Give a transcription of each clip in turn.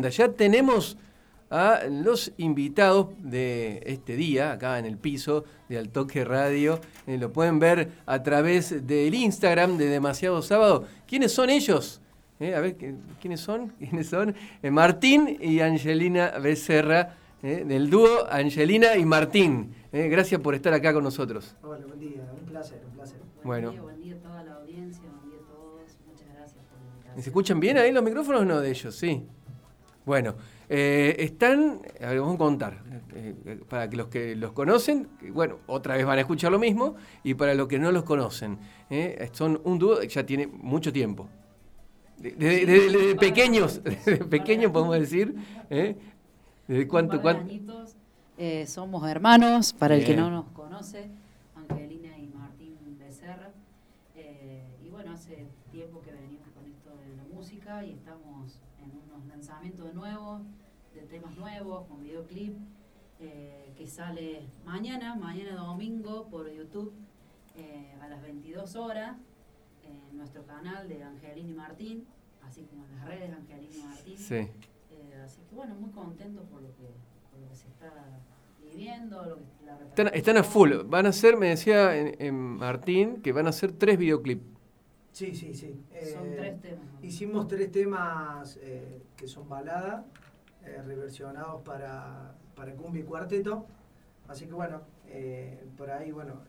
Ya tenemos a los invitados de este día, acá en el piso de Altoque Radio. Eh, lo pueden ver a través del Instagram de Demasiado Sábado. ¿Quiénes son ellos? Eh, a ver, ¿quiénes son? ¿Quiénes son? Eh, Martín y Angelina Becerra, del dúo Angelina y Martín. gracias por estar acá con nosotros. Hola, buen día, un placer, un placer. Buen día, buen día a toda la audiencia, buen día a todos. Muchas gracias por la ¿Se escuchan bien ahí los micrófonos no de ellos? Sí. Bueno, eh, están, a ver, vamos a contar, eh, para que los que los conocen, bueno, otra vez van a escuchar lo mismo, y para los que no los conocen, eh, son un dúo que ya tiene mucho tiempo. Desde pequeños, desde pequeños podemos decir, ¿desde cuánto? cuánto? somos hermanos, para el que no nos conoce, Angelina y Martín Becerra, y bueno, hace tiempo que venimos con esto de la música y estamos unos lanzamientos nuevos, de temas nuevos, con videoclip, eh, que sale mañana, mañana domingo por YouTube eh, a las 22 horas en nuestro canal de Angelina y Martín, así como en las redes de Angelina y Martín. Sí. Eh, así que bueno, muy contento por lo que, por lo que se está viviendo. Lo que, la están, están, a full. Van a ser, me decía en Martín, que van a ser tres videoclips. Sí, sí, sí. son eh, tres temas. Hicimos tres temas eh, que son balada, eh, reversionados para, para cumbia y cuarteto. Así que bueno, por ahí, bueno,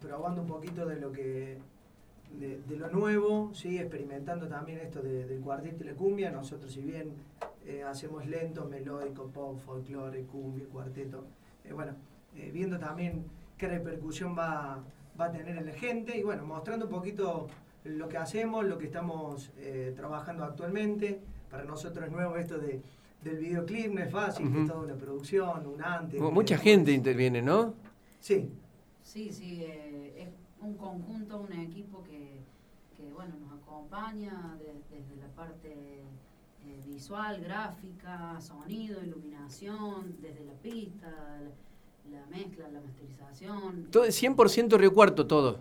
probando un poquito de lo que de, lo nuevo, ¿sí? experimentando también esto del cuarteto y la cumbia. Nosotros, si bien hacemos lento, melódico, pop, folclore, cumbia, cuarteto, bueno, viendo también qué repercusión va, va a tener en la gente y bueno, mostrando un poquito lo que hacemos, lo que estamos eh, trabajando actualmente. Para nosotros es nuevo esto de, del videoclip, no es fácil, es toda una producción, un antes. Mucha gente interviene, ¿no? Sí. Sí, sí, eh, es un conjunto, un equipo que, que bueno, nos acompaña desde la parte eh, visual, gráfica, sonido, iluminación, desde la pista, la, mezcla, la masterización. Todo, 100% Río Cuarto todo.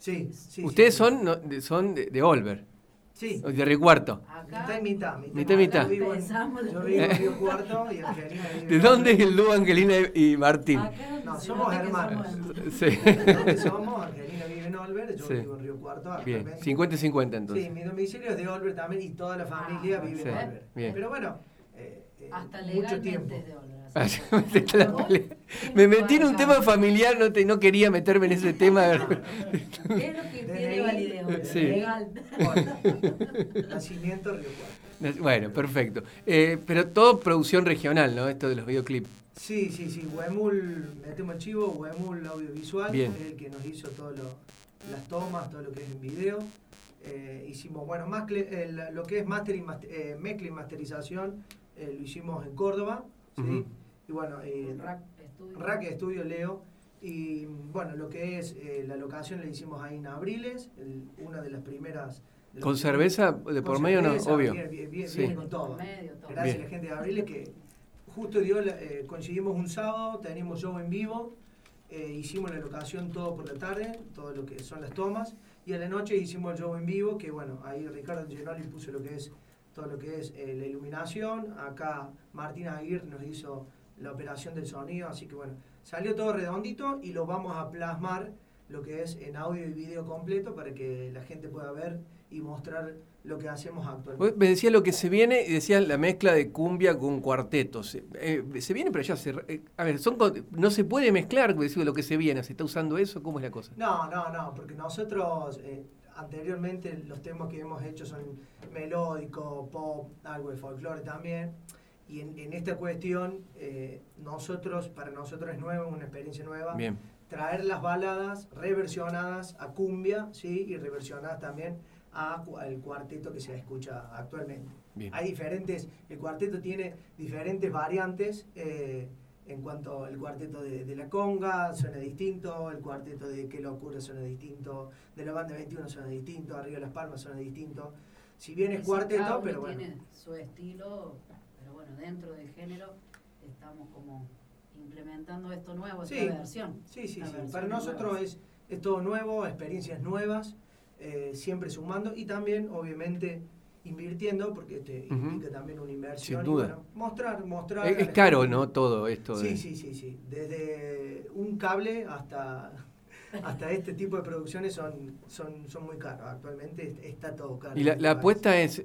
Sí, sí. Ustedes son, son de, de Olver. Sí. De Río Cuarto. mitad y mitad. Mitad y mitad. Yo vivo, en, yo vivo en Río Cuarto y Angelina vive ¿De dónde es el dúo Angelina y Martín? no, somos hermanos. Sí. ¿Dónde somos? Angelina vive en Olver, yo vivo en Río Cuarto. Bien, 50 y 50 entonces. Sí, mi domicilio es de Olver también y toda la familia ah, vive en Olver. Bien. Pero bueno, eh, eh, Hasta mucho tiempo. De Olver. me metí en un tema familiar, no, te, no quería meterme en ese tema. Es lo que tiene validez, sí. legal. Nacimiento Río Cuarto. Bueno, perfecto. Eh, pero todo producción regional, ¿no? Esto de los videoclips. Sí, sí, sí. Huemul, metemos el chivo, Huemul Audiovisual, Bien. el que nos hizo todas las tomas, todo lo que es en video. Eh, hicimos, bueno, más lo que es master y eh, mezcla y masterización, lo hicimos en Córdoba, ¿sí? Y bueno, eh, Rack, Estudio. Leo. Y bueno, lo que es eh, la locación la hicimos ahí en Abriles, una de las primeras. ¿Con cerveza de por medio no? Obvio. Viene, con todo. Gracias a la gente de Abriles que justo dio eh, coincidimos un sábado, tenemos show en vivo, eh, hicimos la locación todo por la tarde, todo lo que son las tomas, y a la noche hicimos el show en vivo, que bueno, ahí Ricardo Genoli puso lo que es todo lo que es la iluminación, acá Martina Aguirre nos hizo la operación del sonido, así que bueno, salió todo redondito y lo vamos a plasmar lo que es en audio y video completo para que la gente pueda ver y mostrar lo que hacemos actualmente. Me decía lo que se viene y decía la mezcla de cumbia con cuartetos. Se, eh, viene, pero ya se. Eh, a ver, son, no se puede mezclar lo que se viene. ¿Se está usando eso? ¿Cómo es la cosa? No, no, no, porque nosotros eh, anteriormente los temas que hemos hecho son melódico, pop, algo de folclore también. Y en, esta cuestión, eh, nosotros, para nosotros es nuevo, una experiencia nueva. Traer las baladas reversionadas a cumbia, ¿sí? Y reversionadas también al cuarteto que se escucha actualmente. Hay diferentes, el cuarteto tiene diferentes variantes. Eh, en cuanto al cuarteto de, la conga suena distinto, el cuarteto de Qué locura suena distinto, de la banda 21 suena distinto, Arriba de las Palmas suena distinto. Si bien es cuarteto, pero bueno. Tiene su estilo dentro del género estamos como implementando esto nuevo, esta versión. Sí, sí, sí. Para nosotros es, es, todo nuevo, experiencias nuevas, eh, siempre sumando y también, obviamente, invirtiendo, porque este implica también una inversión. Sin duda. mostrar, mostrar. Es, caro, ¿no? Todo esto. Sí, sí, sí, sí. Desde un cable hasta hasta este tipo de producciones son, son, son muy caros. Actualmente está todo caro. Y la, apuesta es,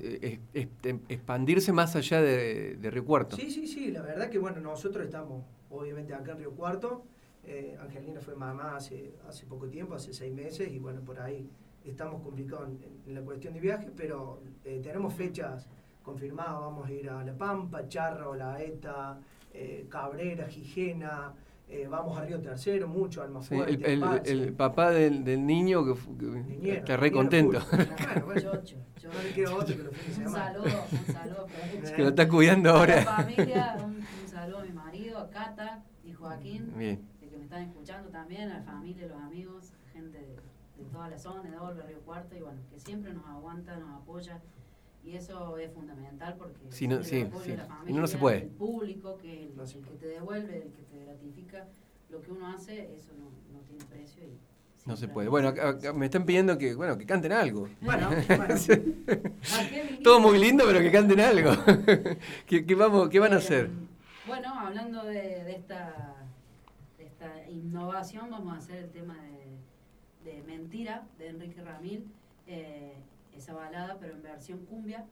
expandirse más allá de, de, Río Cuarto. Sí, sí, sí. La verdad que bueno, nosotros estamos obviamente acá en Río Cuarto. Eh, Angelina fue mamá hace, hace poco tiempo, hace seis meses, y bueno, por ahí estamos complicados en, la cuestión de viaje, pero eh, tenemos fechas confirmadas. Vamos a ir a La Pampa, Charro, La Eta, eh, Cabrera, Gijena. Eh, vamos a Río Tercero, mucho, Almafuerte. Sí, el, el, el, papá del, del niño que, que está re contento. Bueno, bueno, Chocho, yo no le quiero otro que lo Un saludo, un saludo. que lo está cuidando ahora. familia, un, un, saludo a mi marido, a Cata y Joaquín, Bien. que me están escuchando también, a la familia, los amigos, gente de, de toda la zona, de Olga, Río Cuarto, y bueno, que siempre nos aguanta, nos apoya. Y eso es fundamental porque no, sí, sí. La familia, no se puede. el público, que es el, el, que te devuelve, el que te gratifica lo que uno hace, eso no, no tiene precio. Y no se puede. Bueno, acá, me están pidiendo que, bueno, que canten algo. Bueno, bueno. Todo muy lindo, pero que canten algo. ¿Qué, qué, vamos, ¿Qué van a hacer? Bueno, hablando de, de, esta, de esta innovación, vamos a hacer el tema de, de Mentira, de Enrique Ramil. Eh, esa balada, pero en versión cumbia,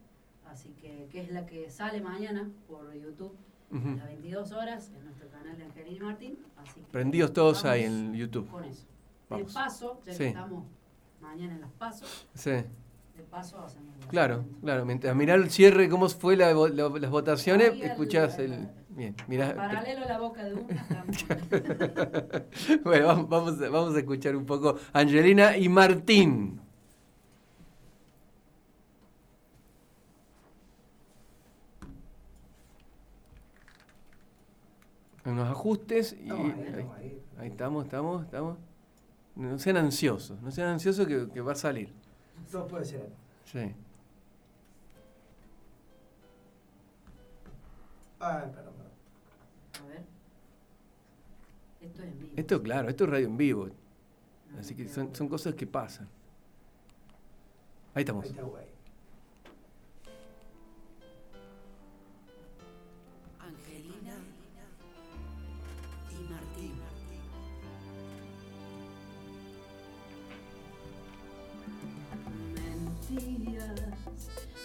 así que, que es la que sale mañana por YouTube a las 22 horas en nuestro canal de Angelina y Martín. Así Prendidos todos ahí en YouTube. Con eso. De paso, ya que estamos mañana en las pasos. Sí. De paso hacemos. Claro, claro. Mientras mirar el cierre, cómo fue la, las votaciones, escuchás el. Bien, mirá. Paralelo a la boca de una. bueno, vamos, vamos, vamos a escuchar un poco Angelina y Martín. Unos ajustes y ahí, estamos, estamos, estamos. No sean ansiosos, no sean ansiosos que, que va a salir. Todo puede ser. Sí. Ah, perdón, perdón. A ver. Esto es en vivo. Esto, claro, esto es radio en vivo. Así que son, son cosas que pasan. Ahí estamos.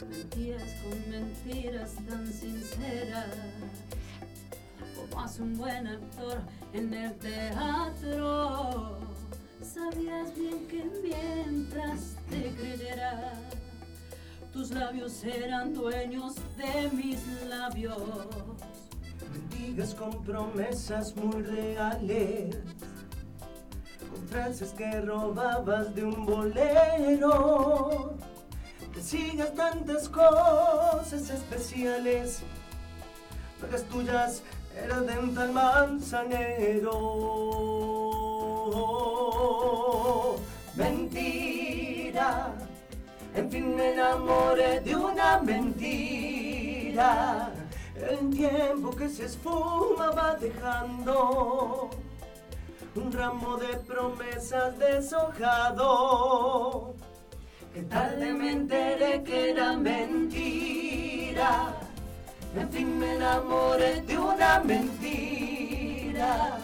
Mentías, con mentiras tan sinceras, como hace un buen actor en el teatro. Sabías bien que mientras te creyera, tus labios eran dueños de mis labios. Mendigas con promesas muy reales, con frases que robabas de un bolero sigas tantas cosas especiales, las tuyas eran de un tal manzanero. Mentira, en fin me enamoré de una mentira. El tiempo que se esfuma va dejando un ramo de promesas deshojado que tarde me enteré que era mentira. En fin me enamoré de una mentira,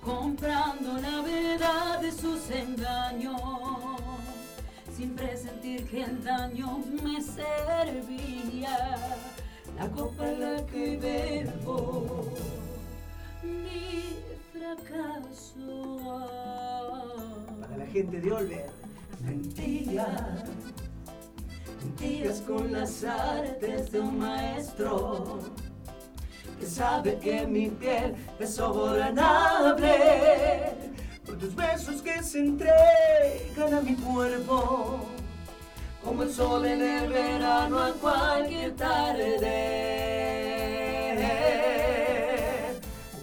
comprando la verdad de sus engaños, sin presentir que el daño me servía. La copa en la que bebo, mi fracaso. Para la gente de Olver mentiras, mentiras con las artes de un maestro que sabe que mi piel es sobornable. Por tus besos que se entregan a mi cuerpo como el sol en el verano a cualquier tarde.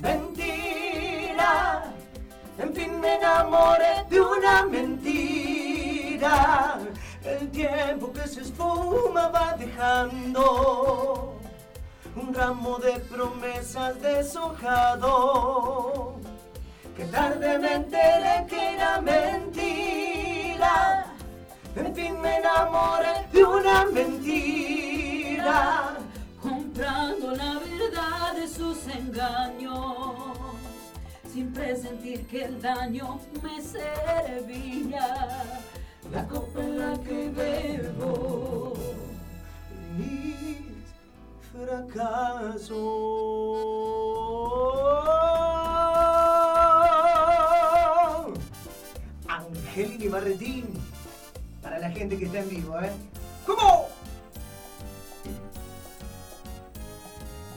Mentira, en fin me enamoré de una mentira el tiempo que se esfuma va dejando un ramo de promesas deshojado. Que tarde me enteré que era mentira. En fin me enamoré de una mentira mentira, comprando la verdad de sus engaños, sin presentir que el daño me servía, la copa en la que bebo mis fracasos. Angelini Barretín, para la gente que está en vivo, ¿eh? ¿Cómo?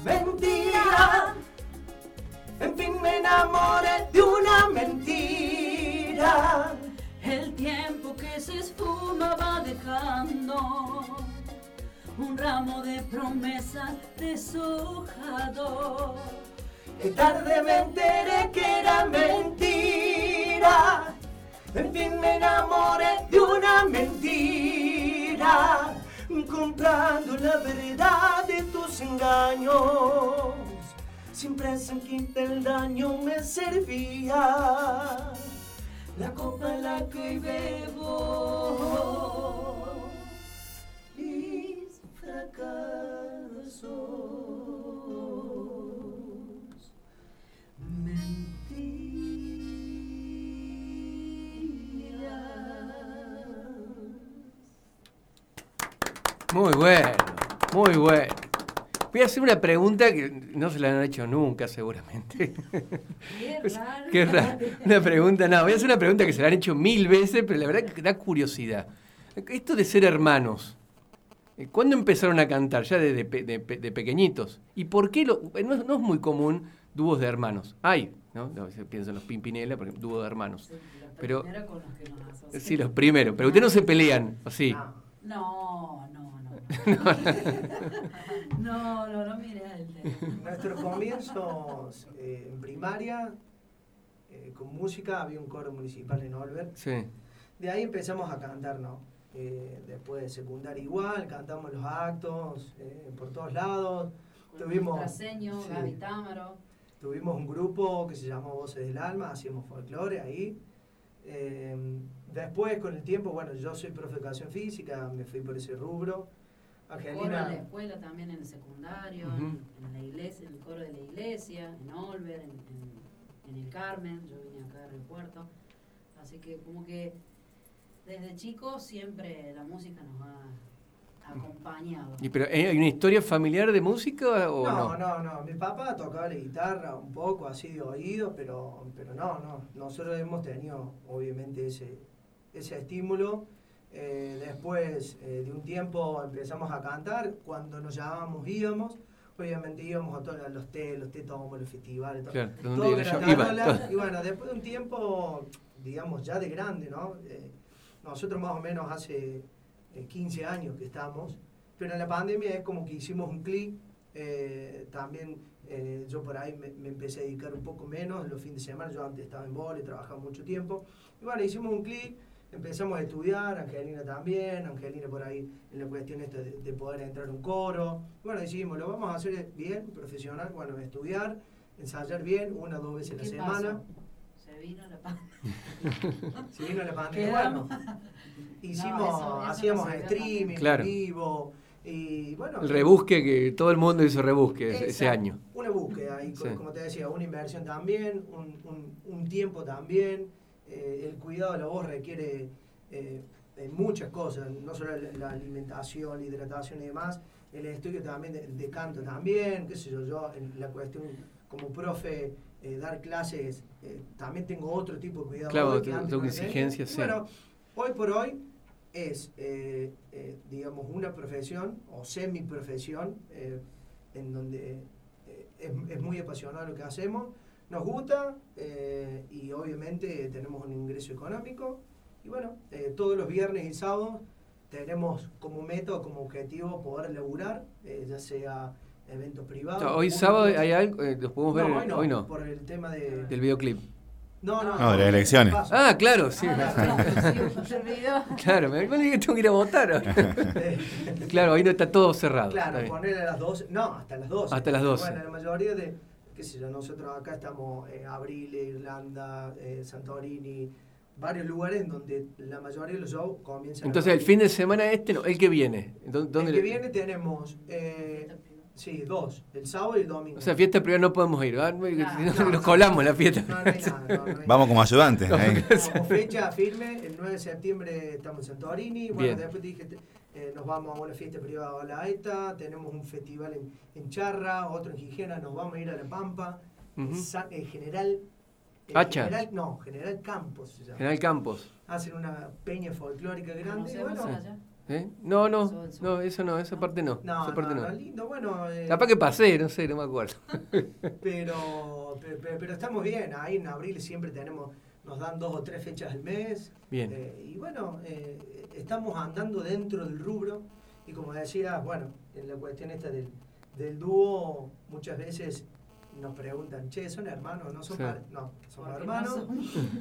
Mentira, en fin me enamoré de una mentira. El tiempo va dejando un ramo de promesas deshojado. Que tarde me enteré que era mentira. En fin me enamoré de una mentira, comprando la verdad de tus engaños. Siempre sentirte el daño me servía, la copa la que bebo mis fracasos. Muy bueno, muy bueno. Voy a hacer una pregunta que no se la han hecho nunca, seguramente. Qué raro. Qué raro. Una pregunta, no, voy a hacer una pregunta que se la han hecho mil veces, pero la verdad que da curiosidad. Esto de ser hermanos, eh, ¿cuándo empezaron a cantar? Ya de, de pe- de pe- de pequeñitos. ¿Y por qué? Lo, eh, no, es- no es muy común dúos de hermanos. Hay, ¿no? No, se piensa en los Pimpinela, por ejemplo, dúo de hermanos. Sí, los Pero- primeros con los que nos. Sí, los primeros. Pero ustedes no se pelean, ¿o sí? No, no, no. No, no, teléfono. Nuestros comienzos eh, en primaria, eh, con música, había un coro municipal en Olver. Sí. De ahí empezamos a cantar, ¿no? Eh, después de secundaria igual, cantamos los actos eh, por todos lados. Con Tuvimos- Traseño, sí. Gaby Támaro. Tuvimos un grupo que se llamó Voces del Alma, hacíamos folclore ahí. Eh, después, con el tiempo, bueno, yo soy profe de educación física, me fui por ese rubro. Coro en la escuela también, en el secundario, Ujú. en, en la iglesia, en el coro de la iglesia, en Olver, en, en- en el Carmen, yo vine acá del puerto. Así que como que desde chicos siempre la música nos ha acompañado. ¿Y pero ¿eh, hay una historia familiar de música o no, no? no, no, mi papá tocaba la guitarra un poco así de oído, pero, pero no, no. Nosotros hemos tenido obviamente ese, ese estímulo. Eh, después eh, de un tiempo empezamos a cantar, cuando nos llamábamos íbamos, obviamente íbamos a todos los té, los té tomos, los festivales, todo. Claro, todo yo iba. Y bueno, después de un tiempo, digamos, ya de grande, ¿no? Eh, nosotros más o menos hace eh, 15 años que estamos, pero en la pandemia es como que hicimos un clic. eh, también eh, yo por ahí me, me empecé a dedicar un poco menos los fines de semana. Yo antes estaba en vole, trabajaba mucho tiempo. Y bueno, hicimos un clic, empezamos a estudiar, Angelina también, Angelina por ahí en la cuestión esta de, de poder entrar a un coro. Bueno, decidimos, lo vamos a hacer bien, profesional, bueno, estudiar, ensayar bien, una o dos veces a la ¿Qué semana. pasó? Se vino la pandemia. Si vino la pandemia, bueno, hicimos, eso- eso hacíamos streaming Claro. vivo y bueno. El rebusque que todo el mundo hizo rebusque ese- año. Una búsqueda, y Sí. como te decía, una inversión también, un, un- un tiempo también. Eh, el cuidado de la voz requiere eh, muchas cosas, no solo la, la alimentación, la hidratación y demás, el estudio también de, de canto también, qué sé yo, yo en la cuestión como profe, eh, dar clases, eh, también tengo otro tipo de cuidado. Claro, que tengo- exigencias, sí. Bueno, hoy por hoy es, eh, eh, digamos, una profesión o semi-profesión eh, en donde eh, es, es muy apasionado lo que hacemos, nos gusta eh, y obviamente tenemos un ingreso económico y bueno, eh, todos los viernes y sábados tenemos como meta o como objetivo poder laburar, eh, ya sea eventos privados. Hoy sábado hay algo, eh, los podemos ver, No, hoy no, hoy no, por el tema de... del videoclip. No, no, No, de las elecciones. paso. Ah, claro, sí. Ah. Claro, me bueno, que tengo que ir a votar. Eh, claro, ahí no está todo cerrado. Claro, poner a las 12, no, hasta las 12. Hasta las 12. Bueno, la mayoría de, qué sé yo, nosotros acá estamos eh, Abril, Irlanda, eh, Santorini, varios lugares en donde la mayoría de los shows comienzan. Entonces, el fin de semana este, no, el que viene. ¿Dónde el que viene tenemos eh, Sí, dos, el sábado y el domingo. O sea, fiesta privada no podemos ir, ¿verdad? nos colamos la fiesta. Vamos como ayudantes. Como fecha firme, el 9 de septiembre estamos en Santorini. Bueno, después dije, eh, nos vamos a una fiesta privada a la ETA, tenemos un festival en, Charra, otro en Gijena, nos vamos a ir a La Pampa. En general Hacha. General, no, General Campos se llama. General Campos. Hacen una peña folclórica grande. Bueno, ¿Eh? No, no, no, eso no, esa parte no. No, esa parte no, no. lindo, bueno. Eh, Capaz que pasé, no sé, no me acuerdo. pero, pero, estamos bien, ahí en abril siempre tenemos, nos dan dos o tres fechas al mes. Bien. Eh, y bueno, eh, estamos andando dentro del rubro y como decía, bueno, en la cuestión esta del, del dúo, muchas veces nos preguntan, che, ¿son hermanos? No son, no, somos hermanos.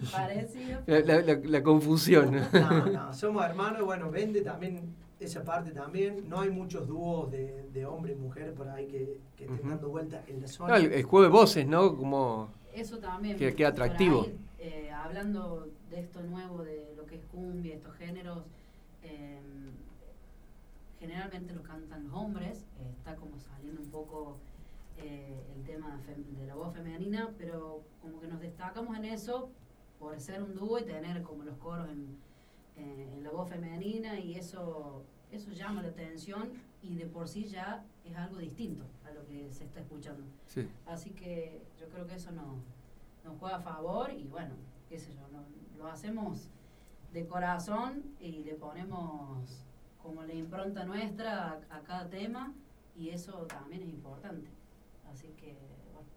La, la, confusión. No, no, somos hermanos, bueno, vende también esa parte también. No hay muchos dúos de, de hombre y mujer por ahí que, que estén dando vueltas en la zona. el, juego de voces, ¿no? Como Eso también. Que, atractivo. Eh, hablando de esto nuevo, de lo que es cumbia, estos géneros, em, generalmente lo cantan los hombres, eh, está como saliendo un poco eh, el tema de la voz femenina, pero como que nos destacamos en eso por ser un dúo y tener como los coros en, eh, la voz femenina y eso, eso llama la atención y de por sí ya es algo distinto a lo que se está escuchando. Así que yo creo que eso nos, nos juega a favor y bueno, qué sé yo, lo hacemos de corazón y le ponemos como la impronta nuestra a cada tema y eso también es importante. Así que, bueno.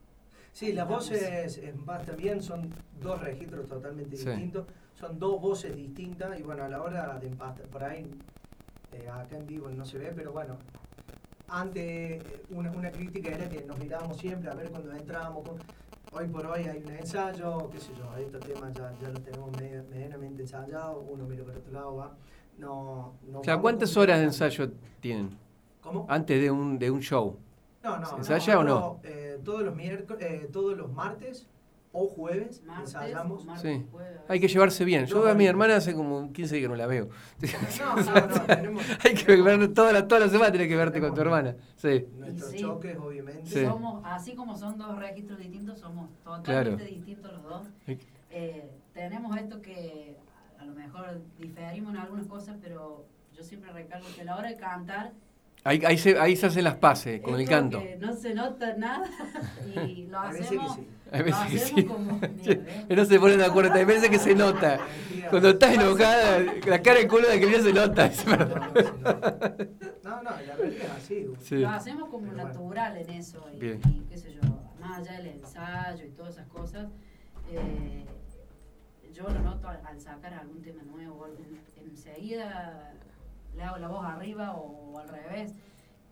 Sí, las voces en Paz también son dos registros totalmente distintos, son dos voces distintas y bueno, a la hora de empastar, por ahí, eh, acá en vivo no se ve, pero bueno, antes una, una, crítica era que nos mirábamos siempre a ver cuando entrábamos. Hoy por hoy hay un ensayo, qué sé yo, estos temas ya, ya los tenemos medianamente ensayados, uno mira para otro lado, va. No, no o sea, ¿cuántas horas de ensayo tienen? ¿Cómo? Antes de un, de un show. No, no. ensaya o no? Eh, todos, los miércoles, eh, todos los martes o jueves ensayamos. sí. Hay que llevarse bien. Yo a mi hermana hace como 15 días que no la veo. No, no, no. Tenemos, Hay que ver toda la, toda la semana tienes que verte con tu hermana. Sí. Nuestros choques, obviamente. Somos, así como son dos registros distintos, somos totalmente distintos los dos. Eh, tenemos esto que a lo mejor diferimos en algunas cosas, pero yo siempre recalco que a la hora de cantar Ahí, ahí, se, ahí se hacen las paces con el canto. no se nota nada y lo hacemos. A veces que sí. Como, ¿eh? No se ponen de acuerdo, hay veces que se nota. Cuando estás enojada, la cara en culo de que se nota. No, no, la verdad es así. Lo hacemos como natural en eso. Y, qué sé yo, más allá del ensayo y todas esas cosas. Eh, yo lo noto al, sacar algún tema nuevo. enseguida le hago la voz arriba o, al revés.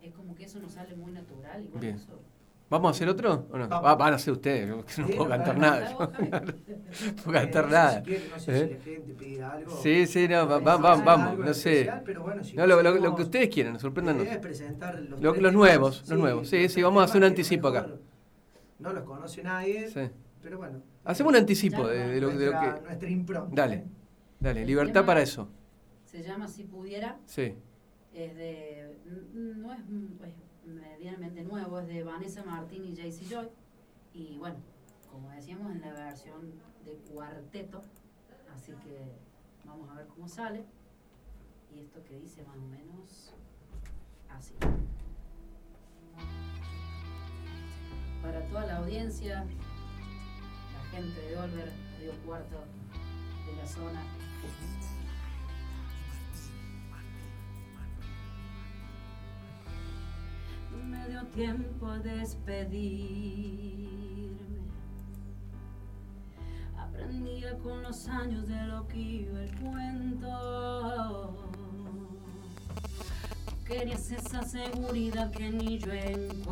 Es como que eso nos sale muy natural y Bien. eso... ¿Vamos a hacer otro? ¿O no? Ah, van a hacer ustedes, no puedo cantar nada. no puedo cantar nada. Sí, sí, no, vamos, vamos, vamos, no sé. no, lo, lo, que ustedes quieran, sorpréndanos. Los, los nuevos, los nuevos. Sí, sí, vamos a hacer un anticipo acá. No los conoce nadie, pero bueno. Hacemos un anticipo de, lo, de lo que... Nuestra impronta. Dale, dale, libertad para eso se llama Si Pudiera. Sí. Es de, no es, medianamente nuevo, es de Vanessa Martín y Jaycee Joy. Y bueno, como decíamos, en la versión de cuarteto. Así que vamos a ver cómo sale. Y esto que dice más o menos así. Para toda la audiencia, la gente de Olver, Río Cuarto, de la zona, me dio tiempo a despedirme. Aprendía con los años de lo que iba el cuento. Querías esa seguridad que ni yo encuentro.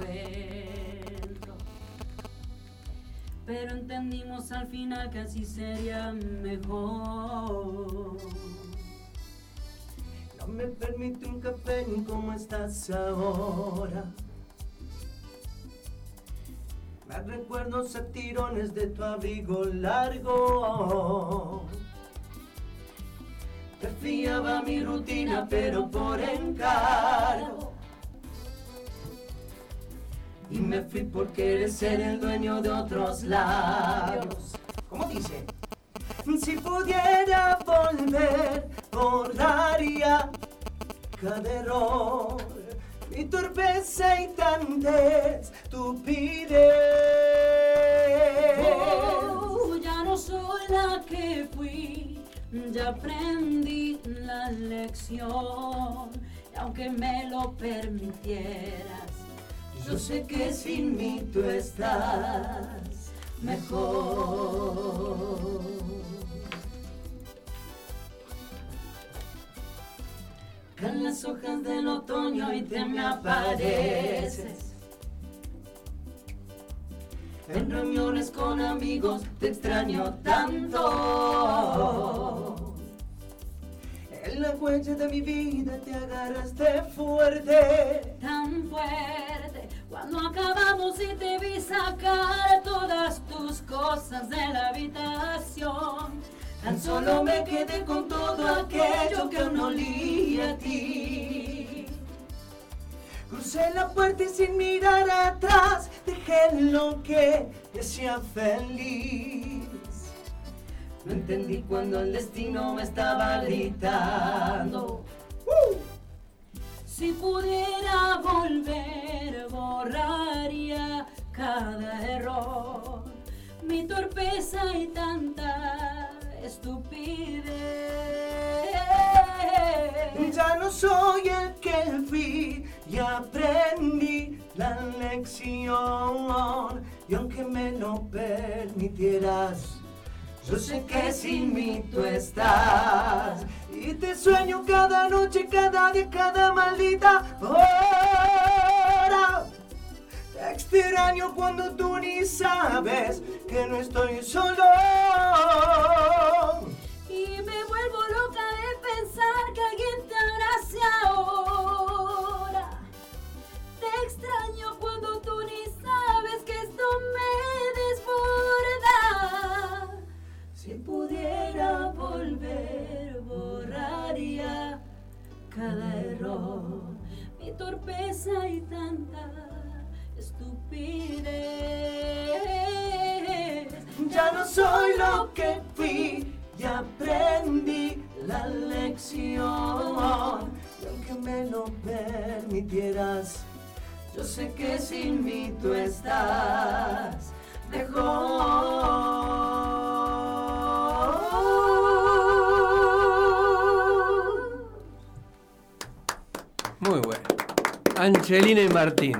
Pero entendimos al final que así sería mejor. Me permite un café como estás ahora. Me recuerdos a tirones de tu abrigo largo. confiaba mi rutina, pero por encargo. Y me fui por querer ser el dueño de otros labios. ¿Cómo dice? Si pudiera volver, cada error, mi torpeza y tanta estupidez. Oh, ya no soy la que fui, ya aprendí la lección. Y aunque me lo permitieras, yo sé que sin mí tú estás mejor. En las hojas del otoño y te me apareces. En reuniones con amigos te extraño tanto. En la huella de mi vida te agarraste fuerte. Tan fuerte. Cuando acabamos y te vi sacar todas tus cosas de la habitación Tan solo me quedé con todo aquello que no olía a ti. Crucé la puerta y sin mirar atrás dejé lo que te hacía feliz. No entendí cuando el destino me estaba gritando. ¡Uh! Si pudiera volver, borraría cada error, mi torpeza y tanta estupidez. Ya no soy el que fui y aprendí la lección. Y aunque me lo permitieras, yo sé que sin mí tú estás. Y te sueño cada noche, cada día, cada maldita hora. Te extraño cuando tú ni sabes que no estoy solo. Y me vuelvo loca de pensar que alguien te abrace ahora. Te extraño cuando tú ni sabes que esto me desborda. Si pudiera volver, borraría cada error, mi torpeza y tanta estupidez. Ya no soy lo que fui y aprendí la lección. Y aunque me lo permitieras, yo sé que sin mí tú estás mejor. Muy bueno. Angelina y Martín.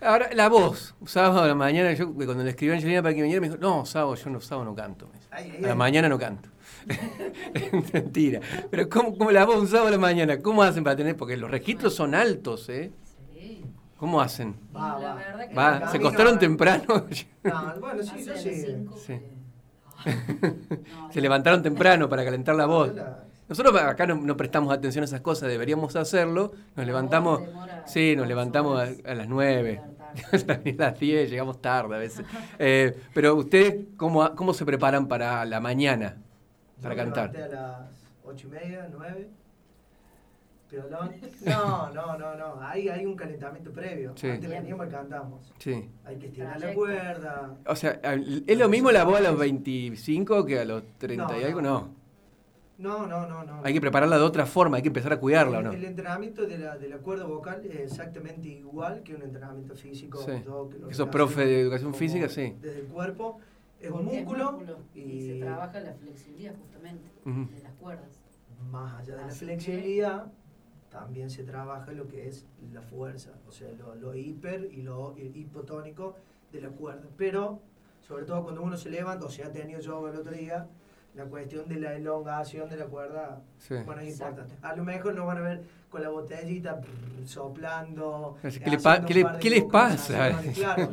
Ahora, la voz. Sábado a la mañana, yo cuando le escribí a Angelina para que viniera, me dijo, no, sábado, yo no, sábado no canto. a la mañana no canto. Mentira. Pero ¿cómo, la voz un sábado a la mañana? ¿Cómo hacen para tener? Porque los registros son altos, ¿eh? Sí. ¿Cómo hacen? Va, va. ¿Se acostaron temprano? no, bueno, sí, sí. sí. Se levantaron temprano para calentar la voz. Nosotros acá no, prestamos atención a esas cosas, deberíamos hacerlo. Nos levantamos, sí, nos levantamos a, las 9, a las 10, llegamos tarde a veces. Eh, pero ustedes, ¿cómo, ¿cómo se preparan para la mañana, para cantar? a las 8 y media, 9. no, no, no, no. Hay, hay un calentamiento previo. Sí. Antes veníamos y cantamos. Sí. Hay que estirar la cuerda. O sea, ¿es lo mismo la voz a los 25 que a los 30 y algo? No. No, no, no, no. Hay que prepararla de otra forma, hay que empezar a cuidarla, el, ¿no? El entrenamiento de la, de la cuerda vocal es exactamente igual que un entrenamiento físico. Sí. Eso, profe de educación física, sí. Desde el cuerpo, es un músculo. y, se trabaja la flexibilidad justamente de las cuerdas. Más allá de la flexibilidad, también se trabaja lo que es la fuerza, o sea, lo, lo hiper y lo hipotónico de la cuerda. Pero, sobre todo cuando uno se levanta, o sea, ha tenido yoga el otro día, la cuestión de la elongación de la cuerda, bueno, es importante. A lo mejor nos van a ver con la botellita soplando. ¿Qué, les pasa? Claro.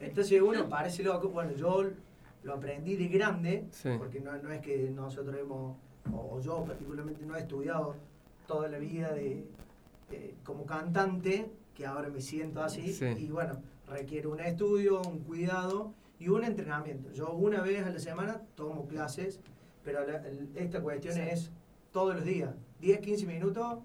Entonces uno parece loco. Bueno, yo lo aprendí de grande, porque no, no, es que nosotros hemos, o yo particularmente no he estudiado toda la vida de, como cantante, que ahora me siento así, y bueno, requiere un estudio, un cuidado y un entrenamiento. Yo una vez a la semana tomo clases, pero esta cuestión es todos los días. 10, 15 minutos,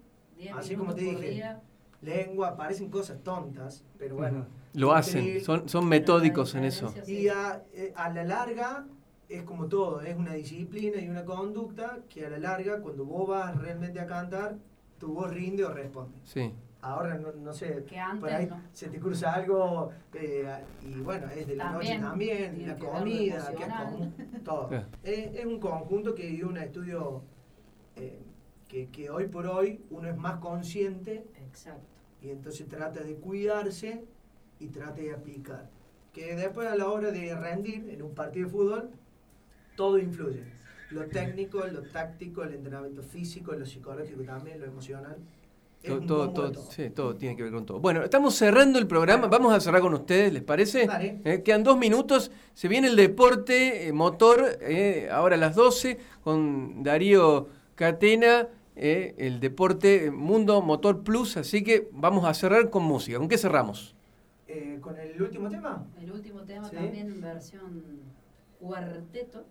así como te dije. Lengua, parecen cosas tontas, pero bueno. Lo hacen, son, son metódicos en eso. Y a, eh, a la larga es como todo, es una disciplina y una conducta que a la larga, cuando vos vas realmente a cantar, tu voz rinde o responde. Sí. Ahora, no, sé, por ahí se te cruza algo eh, y bueno, es de la noche también, la comida, que es todo. Es, un conjunto que dio un estudio eh, que, que, hoy por hoy uno es más consciente Exacto. y entonces trata de cuidarse y trata de aplicar. Que después a la hora de rendir en un partido de fútbol, todo influye. Lo técnico, lo táctico, el entrenamiento físico, lo psicológico también, lo emocional. Todo, todo, sí, todo tiene que ver con todo. Bueno, estamos cerrando el programa. Vamos a cerrar con ustedes, ¿les parece? Eh, quedan dos minutos. Se viene el deporte eh, motor, eh, ahora a las 12, con Darío Catena, el deporte Mundo Motor Plus. Así que vamos a cerrar con música. ¿Con qué cerramos? con el último tema. El último tema también versión cuarteto.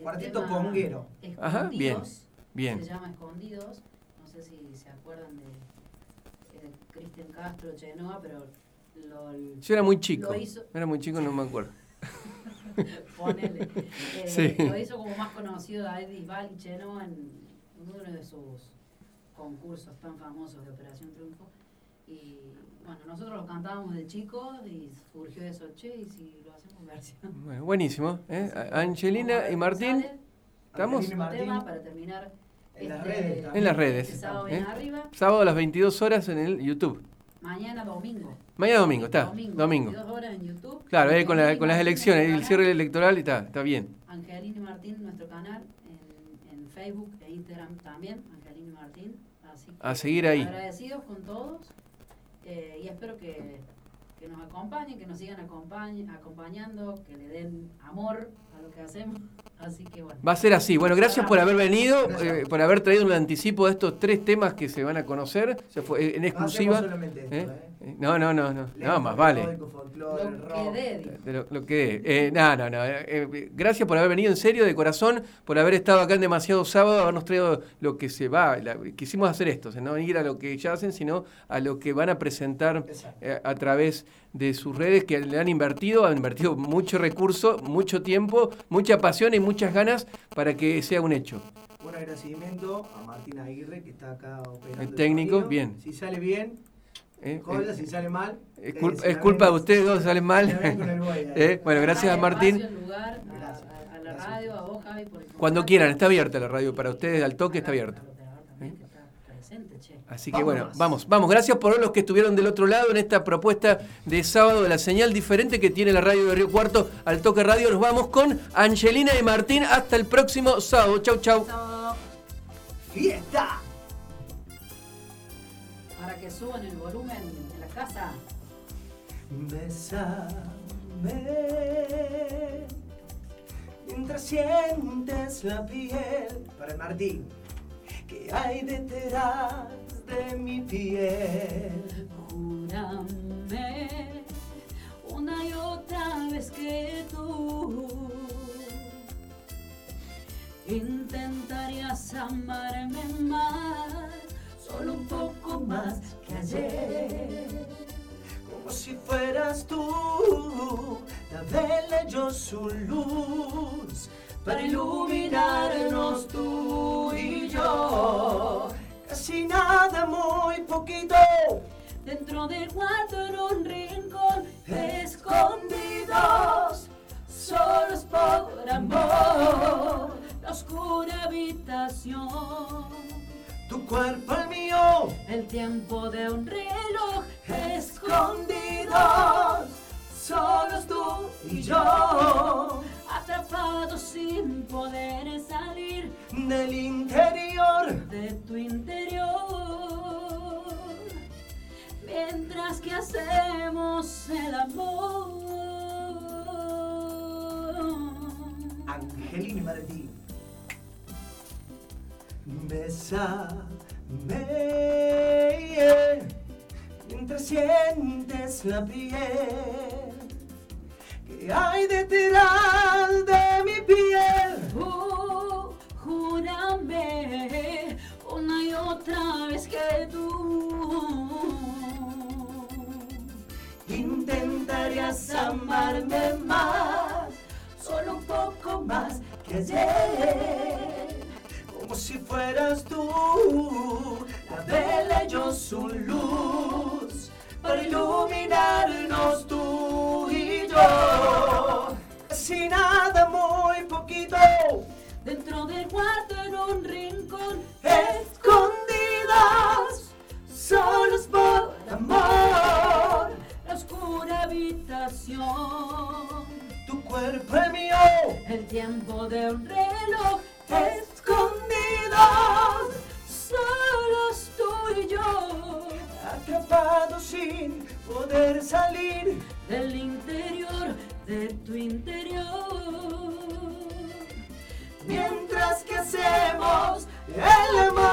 cuarteto conguero. Ajá, bien, bien. Se llama Escondidos sé si se acuerdan de, Cristian Castro, Chenoa, pero lo, Yo era muy chico. Era muy chico, no me acuerdo. Ponele. Eh, lo hizo como más conocido David Bisbal y Chenoa en uno de sus concursos tan famosos de Operación Triunfo. Y bueno, nosotros lo cantábamos de chicos y surgió eso, che, y si lo hacemos en versión. Bueno, buenísimo. ¿eh? Angelina y Martín. ¿Estamos? tema para terminar en las redes. En las redes. sábado, ¿eh? arriba. sábado a las 22 horas en el YouTube. Mañana domingo. Mañana domingo, está. Domingo. 22 horas en YouTube. Claro, eh, con, la, con las elecciones, el cierre electoral y está, está bien. Angelina y Martín, nuestro canal, en, en Facebook e Instagram también, Angelina y Martín. Así a seguir ahí. Agradecidos con todos eh, y espero que, que, nos acompañen, que nos sigan acompañando, que le den amor a lo que hacemos. Va a ser así. Bueno, gracias por haber venido, eh, por haber traído un anticipo de estos tres temas que se van a conocer. Se fue eh, en exclusiva. ¿Eh? No, no, no, no, no, más vale. Lo que dé. No, no, no. gracias por haber venido en serio, de corazón, por haber estado acá en demasiado sábado, habernos traído lo que se va. quisimos hacer esto, no ir a lo que ya hacen, sino a lo que van a presentar a través de sus redes que le han invertido, han invertido mucho recurso, mucho tiempo, mucha pasión y muchas ganas para que sea un hecho. Un agradecimiento a Martín Aguirre que está acá operando. El técnico, bien. Si sale bien, eh, eh, si sale mal. Es, culpa de ustedes dos, salen mal. eh, bueno, gracias a Martín. Cuando quieran, está abierta la radio para ustedes, al toque está abierto. Así que bueno, vamos, vamos. Gracias por los que estuvieron del otro lado en esta propuesta de sábado de la señal diferente que tiene la radio de Río Cuarto al toque radio. Nos vamos con Angelina y Martín. Hasta el próximo sábado. Chau, chau. Fiesta. Que suban el volumen en la casa. Besame mientras sientes la piel. Para Martín. Que hay detrás de mi piel. Júrame una y otra vez que tú intentarías amarme más, solo un poco más si fueras tú, la vela yo su luz para iluminarnos tú y yo casi nada, muy poquito. Dentro del cuarto en un rincón, escondidos, solos por amor, la oscura habitación. Tu cuerpo el mío, el tiempo de un reloj, escondidos, solos tú y yo atrapado sin poder salir del interior de tu interior. Mientras que hacemos el amor. Angelina Martín. Bésame sientes la piel ¿Qué hay detrás de mi piel? Uh, júrame otra vez que tú. Intentarías amarme más, solo un poco más que ayer. Como si fueras tú, la vela y yo su luz, para iluminarnos tú y yo. Sin nada, muy poquito. Dentro del cuarto en un rincón, escondidas, solos por amor, la oscura habitación, tu cuerpo es mío, el tiempo de un reloj, escondidas, atrapados sin poder salir del interior de tu interior mientras que hacemos el amor.